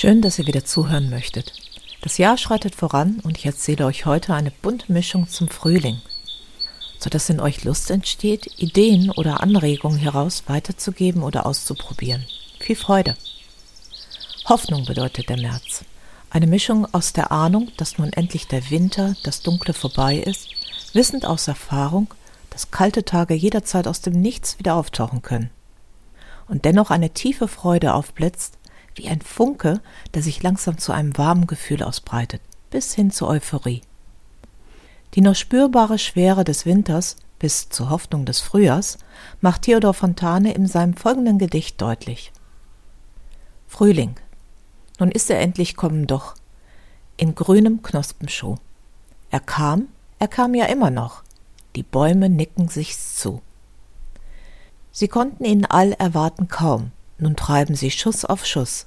Schön, dass ihr wieder zuhören möchtet. Das Jahr schreitet voran und ich erzähle euch heute eine bunte Mischung zum Frühling, sodass in euch Lust entsteht, Ideen oder Anregungen heraus weiterzugeben oder auszuprobieren. Viel Freude! Hoffnung bedeutet der März. Eine Mischung aus der Ahnung, dass nun endlich der Winter, das Dunkle vorbei ist, wissend aus Erfahrung, dass kalte Tage jederzeit aus dem Nichts wieder auftauchen können. Und dennoch eine tiefe Freude aufblitzt, wie ein Funke, der sich langsam zu einem warmen Gefühl ausbreitet, bis hin zur Euphorie. Die noch spürbare Schwere des Winters bis zur Hoffnung des Frühjahrs macht Theodor Fontane in seinem folgenden Gedicht deutlich. Frühling. Nun ist er endlich kommen doch. In grünem Knospenschuh. Er kam, er kam ja immer noch. Die Bäume nicken sich's zu. Sie konnten ihn all erwarten kaum, nun treiben sie Schuss auf Schuss.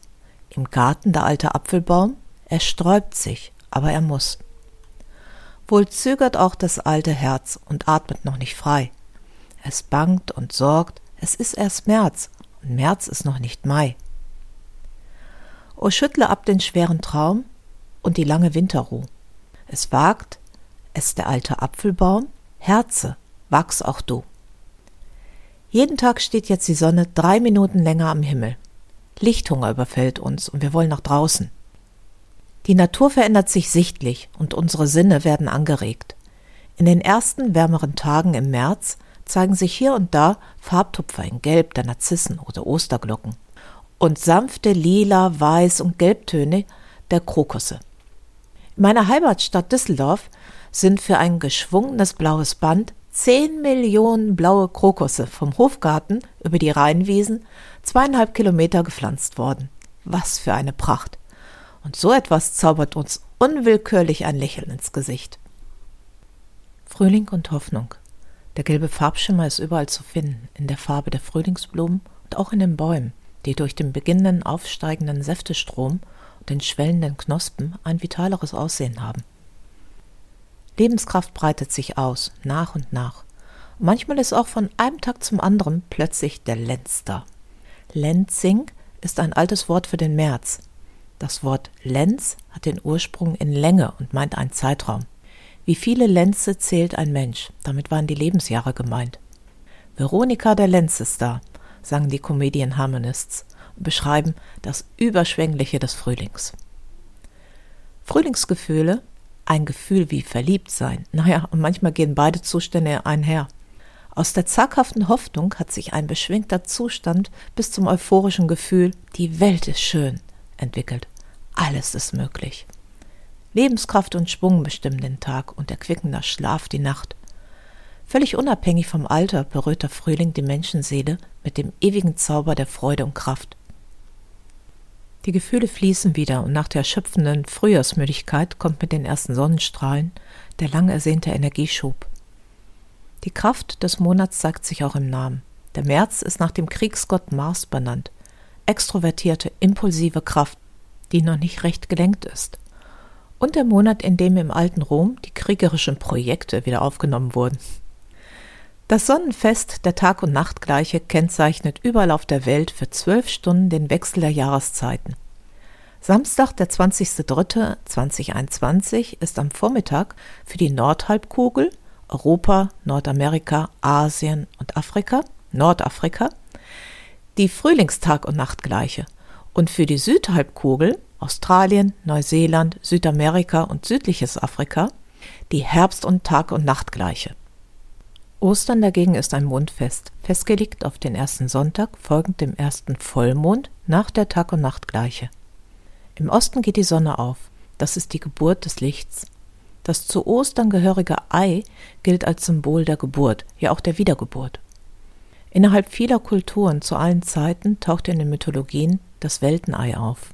Im Garten der alte Apfelbaum, er sträubt sich, aber er muss. Wohl zögert auch das alte Herz und atmet noch nicht frei. Es bangt und sorgt, es ist erst März, und März ist noch nicht Mai. O schüttle ab den schweren Traum und die lange Winterruh. Es wagt, es der alte Apfelbaum, Herze, wachs auch du. Jeden Tag steht jetzt die Sonne drei Minuten länger am Himmel. Lichthunger überfällt uns und wir wollen nach draußen. Die Natur verändert sich sichtlich und unsere Sinne werden angeregt. In den ersten wärmeren Tagen im März zeigen sich hier und da Farbtupfer in Gelb der Narzissen oder Osterglocken und sanfte Lila, Weiß und Gelbtöne der Krokusse. In meiner Heimatstadt Düsseldorf sind für ein geschwungenes blaues Band Zehn Millionen blaue Krokusse vom Hofgarten über die Rheinwiesen zweieinhalb Kilometer gepflanzt worden. Was für eine Pracht! Und so etwas zaubert uns unwillkürlich ein Lächeln ins Gesicht. Frühling und Hoffnung. Der gelbe Farbschimmer ist überall zu finden, in der Farbe der Frühlingsblumen und auch in den Bäumen, die durch den beginnenden aufsteigenden Säftestrom und den schwellenden Knospen ein vitaleres Aussehen haben. Lebenskraft breitet sich aus, nach und nach. Und manchmal ist auch von einem Tag zum anderen plötzlich der Lenz da. Lenzing ist ein altes Wort für den März. Das Wort Lenz hat den Ursprung in Länge und meint einen Zeitraum. Wie viele Lenze zählt ein Mensch? Damit waren die Lebensjahre gemeint. Veronika der Lenz ist da, sagen die Comedian Harmonists und beschreiben das Überschwängliche des Frühlings. Frühlingsgefühle ein Gefühl wie verliebt sein. Naja, und manchmal gehen beide Zustände einher. Aus der zaghaften Hoffnung hat sich ein beschwingter Zustand bis zum euphorischen Gefühl, die Welt ist schön, entwickelt. Alles ist möglich. Lebenskraft und Schwung bestimmen den Tag und erquickender Schlaf die Nacht. Völlig unabhängig vom Alter berührt der Frühling die Menschenseele mit dem ewigen Zauber der Freude und Kraft. Die Gefühle fließen wieder und nach der erschöpfenden Frühjahrsmüdigkeit kommt mit den ersten Sonnenstrahlen der lang ersehnte Energieschub. Die Kraft des Monats zeigt sich auch im Namen. Der März ist nach dem Kriegsgott Mars benannt. Extrovertierte, impulsive Kraft, die noch nicht recht gelenkt ist. Und der Monat, in dem im alten Rom die kriegerischen Projekte wieder aufgenommen wurden. Das Sonnenfest der Tag- und Nachtgleiche kennzeichnet überall auf der Welt für zwölf Stunden den Wechsel der Jahreszeiten. Samstag, der 20.03.2021 ist am Vormittag für die Nordhalbkugel, Europa, Nordamerika, Asien und Afrika, Nordafrika, die Frühlingstag- und Nachtgleiche und für die Südhalbkugel, Australien, Neuseeland, Südamerika und südliches Afrika, die Herbst- und Tag- und Nachtgleiche. Ostern dagegen ist ein Mondfest, festgelegt auf den ersten Sonntag folgend dem ersten Vollmond nach der Tag- und Nachtgleiche. Im Osten geht die Sonne auf, das ist die Geburt des Lichts. Das zu Ostern gehörige Ei gilt als Symbol der Geburt, ja auch der Wiedergeburt. Innerhalb vieler Kulturen zu allen Zeiten taucht in den Mythologien das Weltenei auf.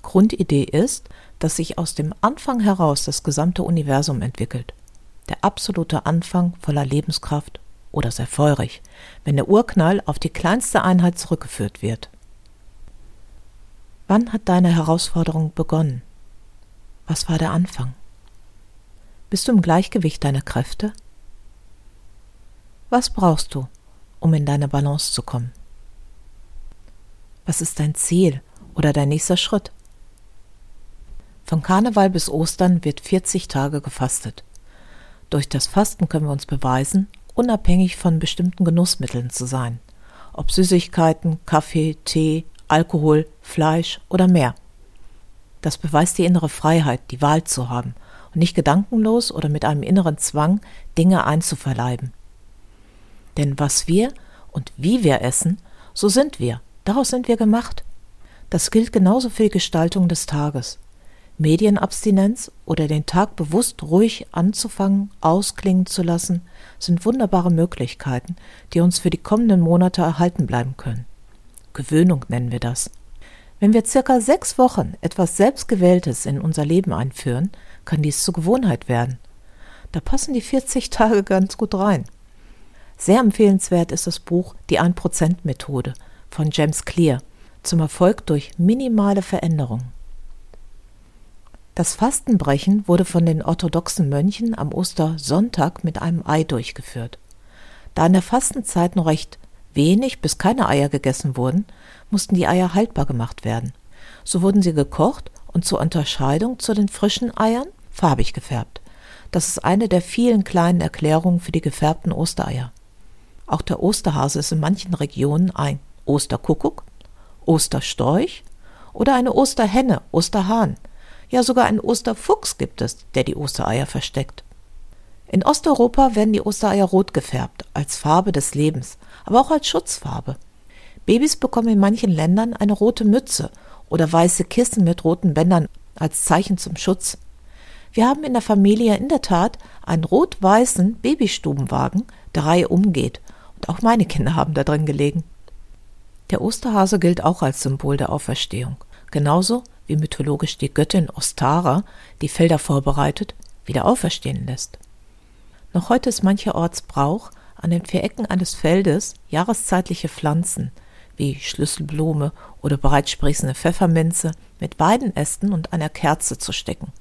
Grundidee ist, dass sich aus dem Anfang heraus das gesamte Universum entwickelt der absolute Anfang voller Lebenskraft oder sehr feurig, wenn der Urknall auf die kleinste Einheit zurückgeführt wird. Wann hat deine Herausforderung begonnen? Was war der Anfang? Bist du im Gleichgewicht deiner Kräfte? Was brauchst du, um in deine Balance zu kommen? Was ist dein Ziel oder dein nächster Schritt? Von Karneval bis Ostern wird 40 Tage gefastet. Durch das Fasten können wir uns beweisen, unabhängig von bestimmten Genussmitteln zu sein. Ob Süßigkeiten, Kaffee, Tee, Alkohol, Fleisch oder mehr. Das beweist die innere Freiheit, die Wahl zu haben und nicht gedankenlos oder mit einem inneren Zwang Dinge einzuverleiben. Denn was wir und wie wir essen, so sind wir, daraus sind wir gemacht. Das gilt genauso für die Gestaltung des Tages. Medienabstinenz oder den Tag bewusst ruhig anzufangen, ausklingen zu lassen, sind wunderbare Möglichkeiten, die uns für die kommenden Monate erhalten bleiben können. Gewöhnung nennen wir das. Wenn wir circa sechs Wochen etwas Selbstgewähltes in unser Leben einführen, kann dies zur Gewohnheit werden. Da passen die 40 Tage ganz gut rein. Sehr empfehlenswert ist das Buch Die 1%-Methode von James Clear zum Erfolg durch minimale Veränderungen. Das Fastenbrechen wurde von den orthodoxen Mönchen am Ostersonntag mit einem Ei durchgeführt. Da in der Fastenzeit noch recht wenig bis keine Eier gegessen wurden, mussten die Eier haltbar gemacht werden. So wurden sie gekocht und zur Unterscheidung zu den frischen Eiern farbig gefärbt. Das ist eine der vielen kleinen Erklärungen für die gefärbten Ostereier. Auch der Osterhase ist in manchen Regionen ein Osterkuckuck, Osterstorch oder eine Osterhenne, Osterhahn – ja, sogar einen Osterfuchs gibt es, der die Ostereier versteckt. In Osteuropa werden die Ostereier rot gefärbt, als Farbe des Lebens, aber auch als Schutzfarbe. Babys bekommen in manchen Ländern eine rote Mütze oder weiße Kissen mit roten Bändern als Zeichen zum Schutz. Wir haben in der Familie in der Tat einen rot-weißen Babystubenwagen, der Reihe umgeht, und auch meine Kinder haben da drin gelegen. Der Osterhase gilt auch als Symbol der Auferstehung, genauso wie mythologisch die Göttin Ostara die Felder vorbereitet, wieder auferstehen lässt. Noch heute ist mancherorts Brauch, an den vier Ecken eines Feldes jahreszeitliche Pflanzen wie Schlüsselblume oder bereits sprießende Pfefferminze mit Weidenästen und einer Kerze zu stecken,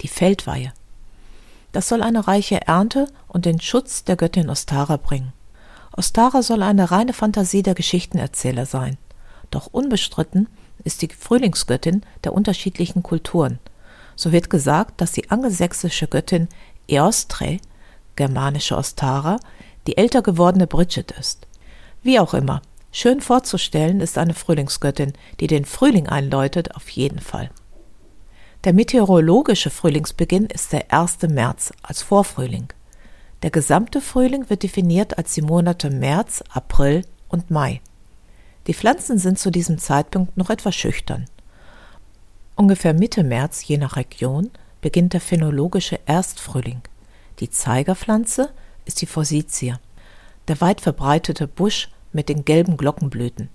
die Feldweihe. Das soll eine reiche Ernte und den Schutz der Göttin Ostara bringen. Ostara soll eine reine Fantasie der Geschichtenerzähler sein, doch unbestritten ist die Frühlingsgöttin der unterschiedlichen Kulturen. So wird gesagt, dass die angelsächsische Göttin Eostre, germanische Ostara, die älter gewordene Bridget ist. Wie auch immer, schön vorzustellen ist eine Frühlingsgöttin, die den Frühling einläutet, auf jeden Fall. Der meteorologische Frühlingsbeginn ist der 1. März als Vorfrühling. Der gesamte Frühling wird definiert als die Monate März, April und Mai. Die Pflanzen sind zu diesem Zeitpunkt noch etwas schüchtern. Ungefähr Mitte März, je nach Region, beginnt der phänologische Erstfrühling. Die Zeigerpflanze ist die Forsythia, der weit verbreitete Busch mit den gelben Glockenblüten.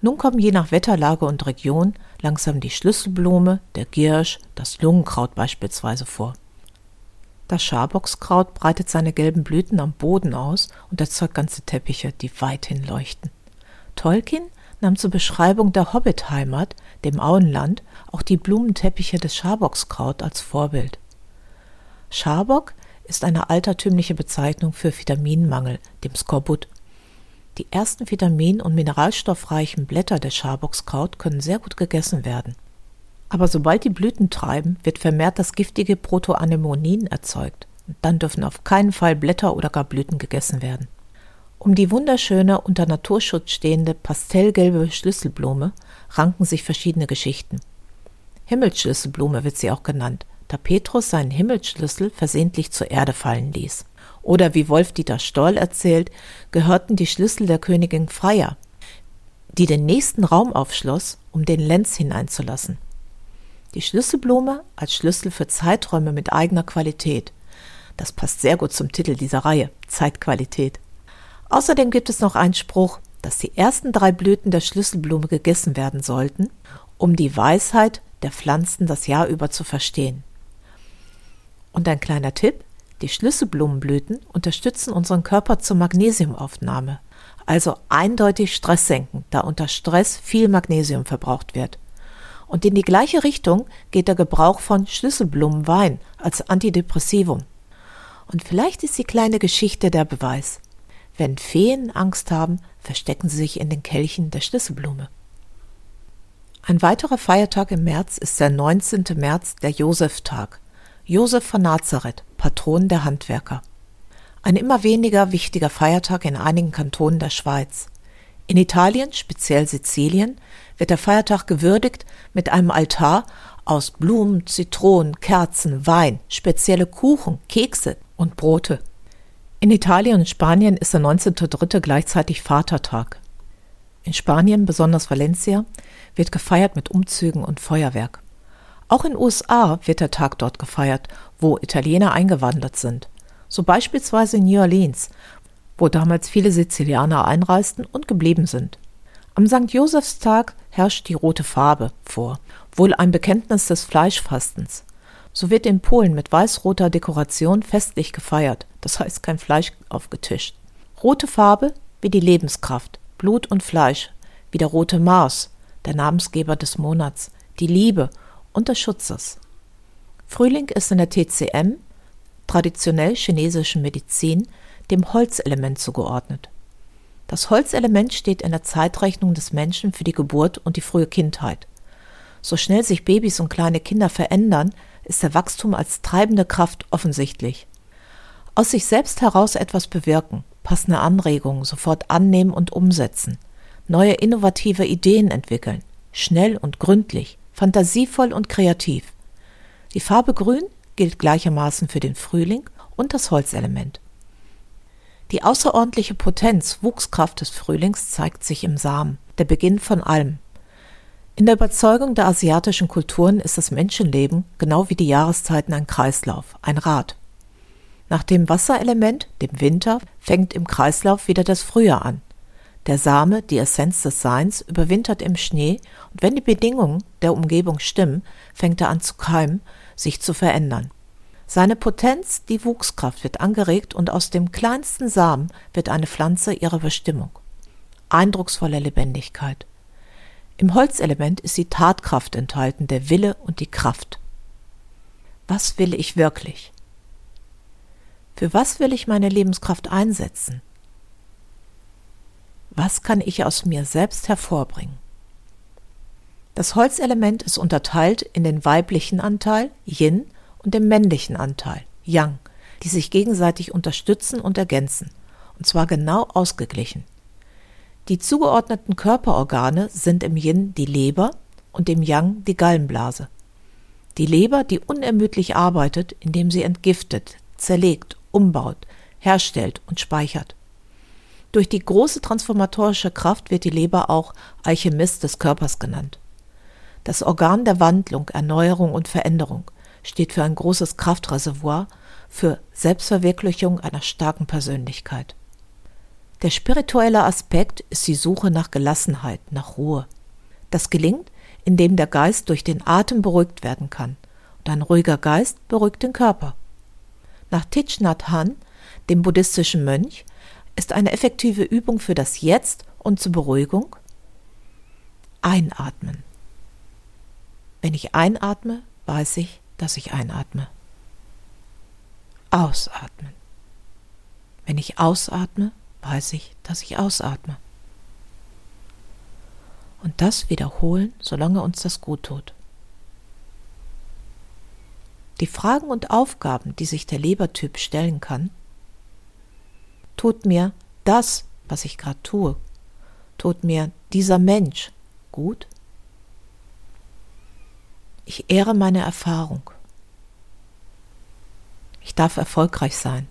Nun kommen je nach Wetterlage und Region langsam die Schlüsselblume, der Giersch, das Lungenkraut beispielsweise vor. Das Schaboxkraut breitet seine gelben Blüten am Boden aus und erzeugt ganze Teppiche, die weithin leuchten. Tolkien nahm zur Beschreibung der Hobbitheimat, dem Auenland, auch die Blumenteppiche des Schabockskraut als Vorbild. Schabock ist eine altertümliche Bezeichnung für Vitaminmangel, dem Skorbut. Die ersten vitamin- und mineralstoffreichen Blätter des Schabockskraut können sehr gut gegessen werden. Aber sobald die Blüten treiben, wird vermehrt das giftige Protoanemonin erzeugt. Und dann dürfen auf keinen Fall Blätter oder gar Blüten gegessen werden. Um die wunderschöne, unter Naturschutz stehende pastellgelbe Schlüsselblume ranken sich verschiedene Geschichten. Himmelsschlüsselblume wird sie auch genannt, da Petrus seinen Himmelsschlüssel versehentlich zur Erde fallen ließ. Oder wie Wolf-Dieter Stoll erzählt, gehörten die Schlüssel der Königin Freya, die den nächsten Raum aufschloss, um den Lenz hineinzulassen. Die Schlüsselblume als Schlüssel für Zeiträume mit eigener Qualität. Das passt sehr gut zum Titel dieser Reihe, Zeitqualität. Außerdem gibt es noch einen Spruch, dass die ersten drei Blüten der Schlüsselblume gegessen werden sollten, um die Weisheit der Pflanzen das Jahr über zu verstehen. Und ein kleiner Tipp, die Schlüsselblumenblüten unterstützen unseren Körper zur Magnesiumaufnahme, also eindeutig Stress senken, da unter Stress viel Magnesium verbraucht wird. Und in die gleiche Richtung geht der Gebrauch von Schlüsselblumenwein als Antidepressivum. Und vielleicht ist die kleine Geschichte der Beweis. Wenn Feen Angst haben, verstecken sie sich in den Kelchen der Schlüsselblume. Ein weiterer Feiertag im März ist der 19. März, der Josephtag. Josef von Nazareth, Patron der Handwerker. Ein immer weniger wichtiger Feiertag in einigen Kantonen der Schweiz. In Italien, speziell Sizilien, wird der Feiertag gewürdigt mit einem Altar aus Blumen, Zitronen, Kerzen, Wein, spezielle Kuchen, Kekse und Brote. In Italien und Spanien ist der 19.3. gleichzeitig Vatertag. In Spanien, besonders Valencia, wird gefeiert mit Umzügen und Feuerwerk. Auch in USA wird der Tag dort gefeiert, wo Italiener eingewandert sind. So beispielsweise in New Orleans, wo damals viele Sizilianer einreisten und geblieben sind. Am St. Josefstag herrscht die rote Farbe vor, wohl ein Bekenntnis des Fleischfastens. So wird in Polen mit weiß-roter Dekoration festlich gefeiert, das heißt kein Fleisch aufgetischt. Rote Farbe wie die Lebenskraft, Blut und Fleisch, wie der rote Mars, der Namensgeber des Monats, die Liebe und des Schutzes. Frühling ist in der TCM, traditionell chinesischen Medizin, dem Holzelement zugeordnet. Das Holzelement steht in der Zeitrechnung des Menschen für die Geburt und die frühe Kindheit. So schnell sich Babys und kleine Kinder verändern, ist der Wachstum als treibende Kraft offensichtlich. Aus sich selbst heraus etwas bewirken, passende Anregungen sofort annehmen und umsetzen – neue innovative Ideen entwickeln, schnell und gründlich, fantasievoll und kreativ. Die Farbe Grün gilt gleichermaßen für den Frühling und das Holzelement. Die außerordentliche Potenz, Wuchskraft des Frühlings zeigt sich im Samen, der Beginn von allem. In der Überzeugung der asiatischen Kulturen ist das Menschenleben genau wie die Jahreszeiten ein Kreislauf, ein Rad. Nach dem Wasserelement, dem Winter, fängt im Kreislauf wieder das Frühjahr an. Der Same, die Essenz des Seins, überwintert im Schnee, und wenn die Bedingungen der Umgebung stimmen, fängt er an zu keimen, sich zu verändern. Seine Potenz, die Wuchskraft, wird angeregt und aus dem kleinsten Samen wird eine Pflanze ihrer Bestimmung. Eindrucksvolle Lebendigkeit. Im Holzelement ist die Tatkraft enthalten, der Wille und die Kraft. Was will ich wirklich? Für was will ich meine Lebenskraft einsetzen? Was kann ich aus mir selbst hervorbringen? Das Holzelement ist unterteilt in den weiblichen Anteil Yin und den männlichen Anteil Yang, die sich gegenseitig unterstützen und ergänzen, und zwar genau ausgeglichen. Die zugeordneten Körperorgane sind im Yin die Leber und im Yang die Gallenblase. Die Leber, die unermüdlich arbeitet, indem sie entgiftet, zerlegt, umbaut, herstellt und speichert. Durch die große transformatorische Kraft wird die Leber auch Alchemist des Körpers genannt. Das Organ der Wandlung, Erneuerung und Veränderung steht für ein großes Kraftreservoir, für Selbstverwirklichung einer starken Persönlichkeit. Der spirituelle Aspekt ist die Suche nach Gelassenheit, nach Ruhe. Das gelingt, indem der Geist durch den Atem beruhigt werden kann, und ein ruhiger Geist beruhigt den Körper. Nach Thich Nhat Hanh, dem buddhistischen Mönch, ist eine effektive Übung für das Jetzt und zur Beruhigung. Einatmen. Wenn ich einatme, weiß ich, dass ich einatme. Ausatmen. Wenn ich ausatme, weiß ich, dass ich ausatme. Und das wiederholen, solange uns das gut tut. Die Fragen und Aufgaben, die sich der Lebertyp stellen kann, Tut mir das, was ich gerade tue, tut mir dieser Mensch gut? Ich ehre meine Erfahrung. Ich darf erfolgreich sein.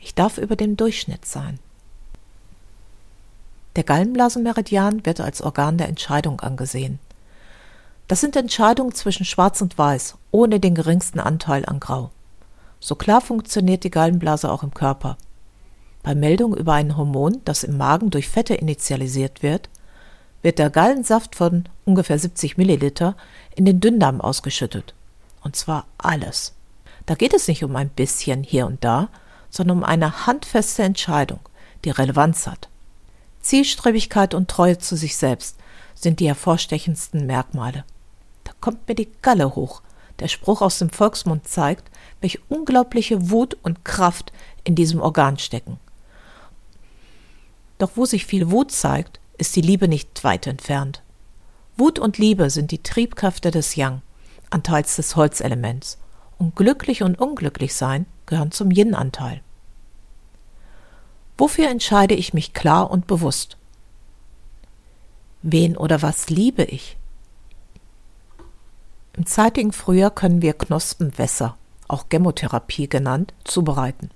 Ich darf über dem Durchschnitt sein. Der Gallenblasenmeridian wird als Organ der Entscheidung angesehen. Das sind Entscheidungen zwischen Schwarz und Weiß, ohne den geringsten Anteil an Grau. So klar funktioniert die Gallenblase auch im Körper. Bei Meldung über ein Hormon, das im Magen durch Fette initialisiert wird, wird der Gallensaft von ungefähr 70 Milliliter in den Dünndarm ausgeschüttet. Und zwar alles. Da geht es nicht um ein bisschen hier und da, sondern um eine handfeste Entscheidung, die Relevanz hat. Zielstrebigkeit und Treue zu sich selbst sind die hervorstechendsten Merkmale. Kommt mir die Galle hoch. Der Spruch aus dem Volksmund zeigt, welche unglaubliche Wut und Kraft in diesem Organ stecken. Doch wo sich viel Wut zeigt, ist die Liebe nicht weit entfernt. Wut und Liebe sind die Triebkräfte des Yang, Anteils des Holzelements, und glücklich und unglücklich sein gehören zum Yin-Anteil. Wofür entscheide ich mich klar und bewusst? Wen oder was liebe ich? Im zeitigen Frühjahr können wir Knospenwässer, auch Gemotherapie genannt, zubereiten.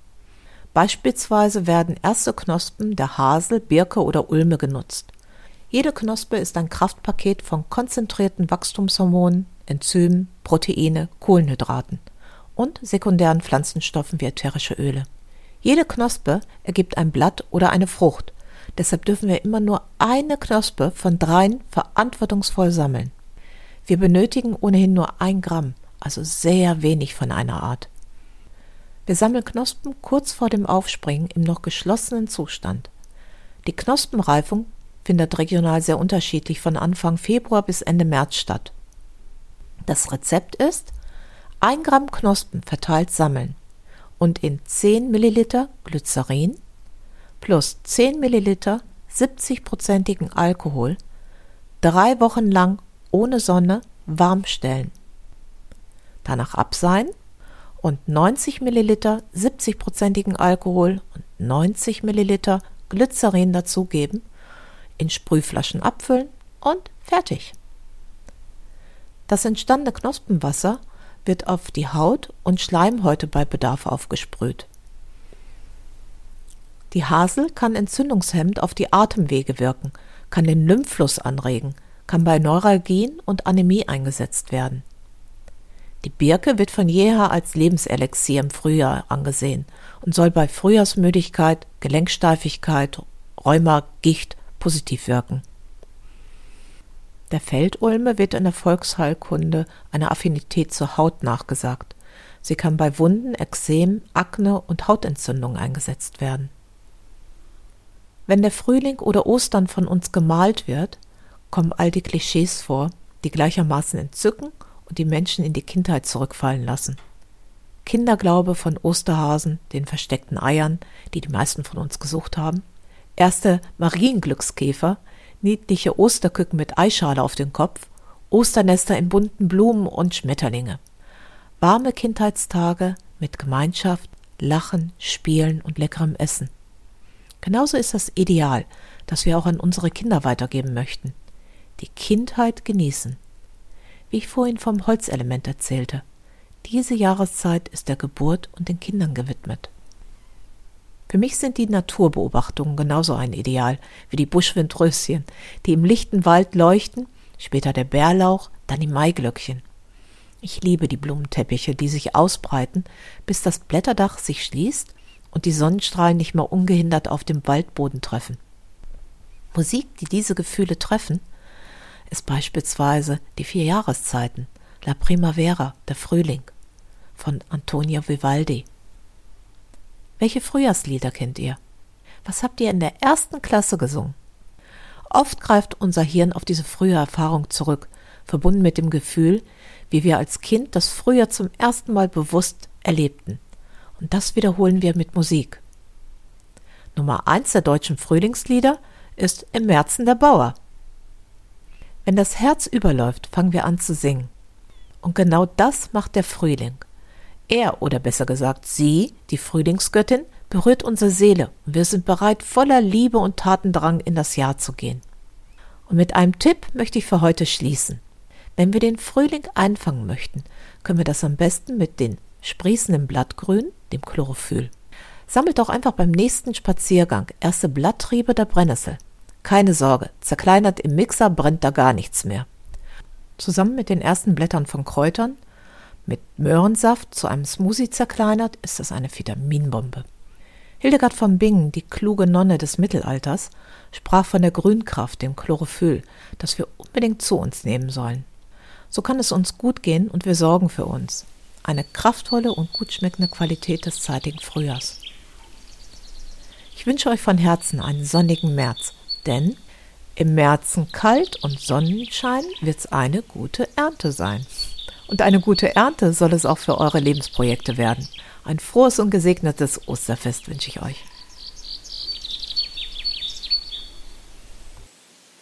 Beispielsweise werden erste Knospen der Hasel, Birke oder Ulme genutzt. Jede Knospe ist ein Kraftpaket von konzentrierten Wachstumshormonen, Enzymen, Proteine, Kohlenhydraten und sekundären Pflanzenstoffen wie ätherische Öle. Jede Knospe ergibt ein Blatt oder eine Frucht. Deshalb dürfen wir immer nur eine Knospe von dreien verantwortungsvoll sammeln. Wir benötigen ohnehin nur ein Gramm, also sehr wenig von einer Art. Wir sammeln Knospen kurz vor dem Aufspringen im noch geschlossenen Zustand. Die Knospenreifung findet regional sehr unterschiedlich von Anfang Februar bis Ende März statt. Das Rezept ist 1 Gramm Knospen verteilt sammeln und in 10 Milliliter Glycerin plus 10 Milliliter 70-prozentigen Alkohol drei Wochen lang ohne Sonne warm stellen. Danach abseihen und 90 Milliliter 70-prozentigen Alkohol und 90 Milliliter Glycerin dazugeben, in Sprühflaschen abfüllen und fertig. Das entstandene Knospenwasser wird auf die Haut und Schleimhäute bei Bedarf aufgesprüht. Die Hasel kann entzündungshemmend auf die Atemwege wirken, kann den Lymphfluss anregen, kann bei Neuralgien und Anämie eingesetzt werden. Die Birke wird von jeher als Lebenselixier im Frühjahr angesehen und soll bei Frühjahrsmüdigkeit, Gelenksteifigkeit, Rheuma, Gicht positiv wirken. Der Feldulme wird in der Volksheilkunde eine Affinität zur Haut nachgesagt. Sie kann bei Wunden, Ekzem, Akne und Hautentzündung eingesetzt werden. Wenn der Frühling oder Ostern von uns gemalt wird, kommen all die Klischees vor, die gleichermaßen entzücken und die Menschen in die Kindheit zurückfallen lassen. Kinderglaube von Osterhasen, den versteckten Eiern, die die meisten von uns gesucht haben, erste Marienglückskäfer, niedliche Osterküken mit Eischale auf dem Kopf, Osternester in bunten Blumen und Schmetterlinge. Warme Kindheitstage mit Gemeinschaft, Lachen, Spielen und leckerem Essen. Genauso ist das Ideal, das wir auch an unsere Kinder weitergeben möchten. Die Kindheit genießen. Wie ich vorhin vom Holzelement erzählte. Diese Jahreszeit ist der Geburt und den Kindern gewidmet. Für mich sind die Naturbeobachtungen genauso ein Ideal wie die Buschwindröschen, die im lichten Wald leuchten, später der Bärlauch, dann die Maiglöckchen. Ich liebe die Blumenteppiche, die sich ausbreiten, bis das Blätterdach sich schließt und die Sonnenstrahlen nicht mehr ungehindert auf dem Waldboden treffen. Musik, die diese Gefühle treffen, ist beispielsweise die vier Jahreszeiten, La Primavera, der Frühling, von Antonio Vivaldi. Welche Frühjahrslieder kennt ihr? Was habt ihr in der ersten Klasse gesungen? Oft greift unser Hirn auf diese frühe Erfahrung zurück, verbunden mit dem Gefühl, wie wir als Kind das Frühjahr zum ersten Mal bewusst erlebten. Und das wiederholen wir mit Musik. Nummer eins der deutschen Frühlingslieder ist Im Märzen der Bauer. Wenn das Herz überläuft, fangen wir an zu singen. Und genau das macht der Frühling. Er oder besser gesagt sie, die Frühlingsgöttin, berührt unsere Seele und wir sind bereit, voller Liebe und Tatendrang in das Jahr zu gehen. Und mit einem Tipp möchte ich für heute schließen. Wenn wir den Frühling einfangen möchten, können wir das am besten mit den sprießenden Blattgrün, dem Chlorophyll. Sammelt doch einfach beim nächsten Spaziergang erste Blatttriebe der Brennnessel. Keine Sorge, zerkleinert im Mixer brennt da gar nichts mehr. Zusammen mit den ersten Blättern von Kräutern mit Möhrensaft zu einem Smoothie zerkleinert, ist das eine Vitaminbombe. Hildegard von Bingen, die kluge Nonne des Mittelalters, sprach von der Grünkraft, dem Chlorophyll, das wir unbedingt zu uns nehmen sollen. So kann es uns gut gehen und wir sorgen für uns. Eine kraftvolle und gut schmeckende Qualität des zeitigen Frühjahrs. Ich wünsche euch von Herzen einen sonnigen März, denn im Märzen kalt und Sonnenschein wird's eine gute Ernte sein. Und eine gute Ernte soll es auch für eure Lebensprojekte werden. Ein frohes und gesegnetes Osterfest wünsche ich euch.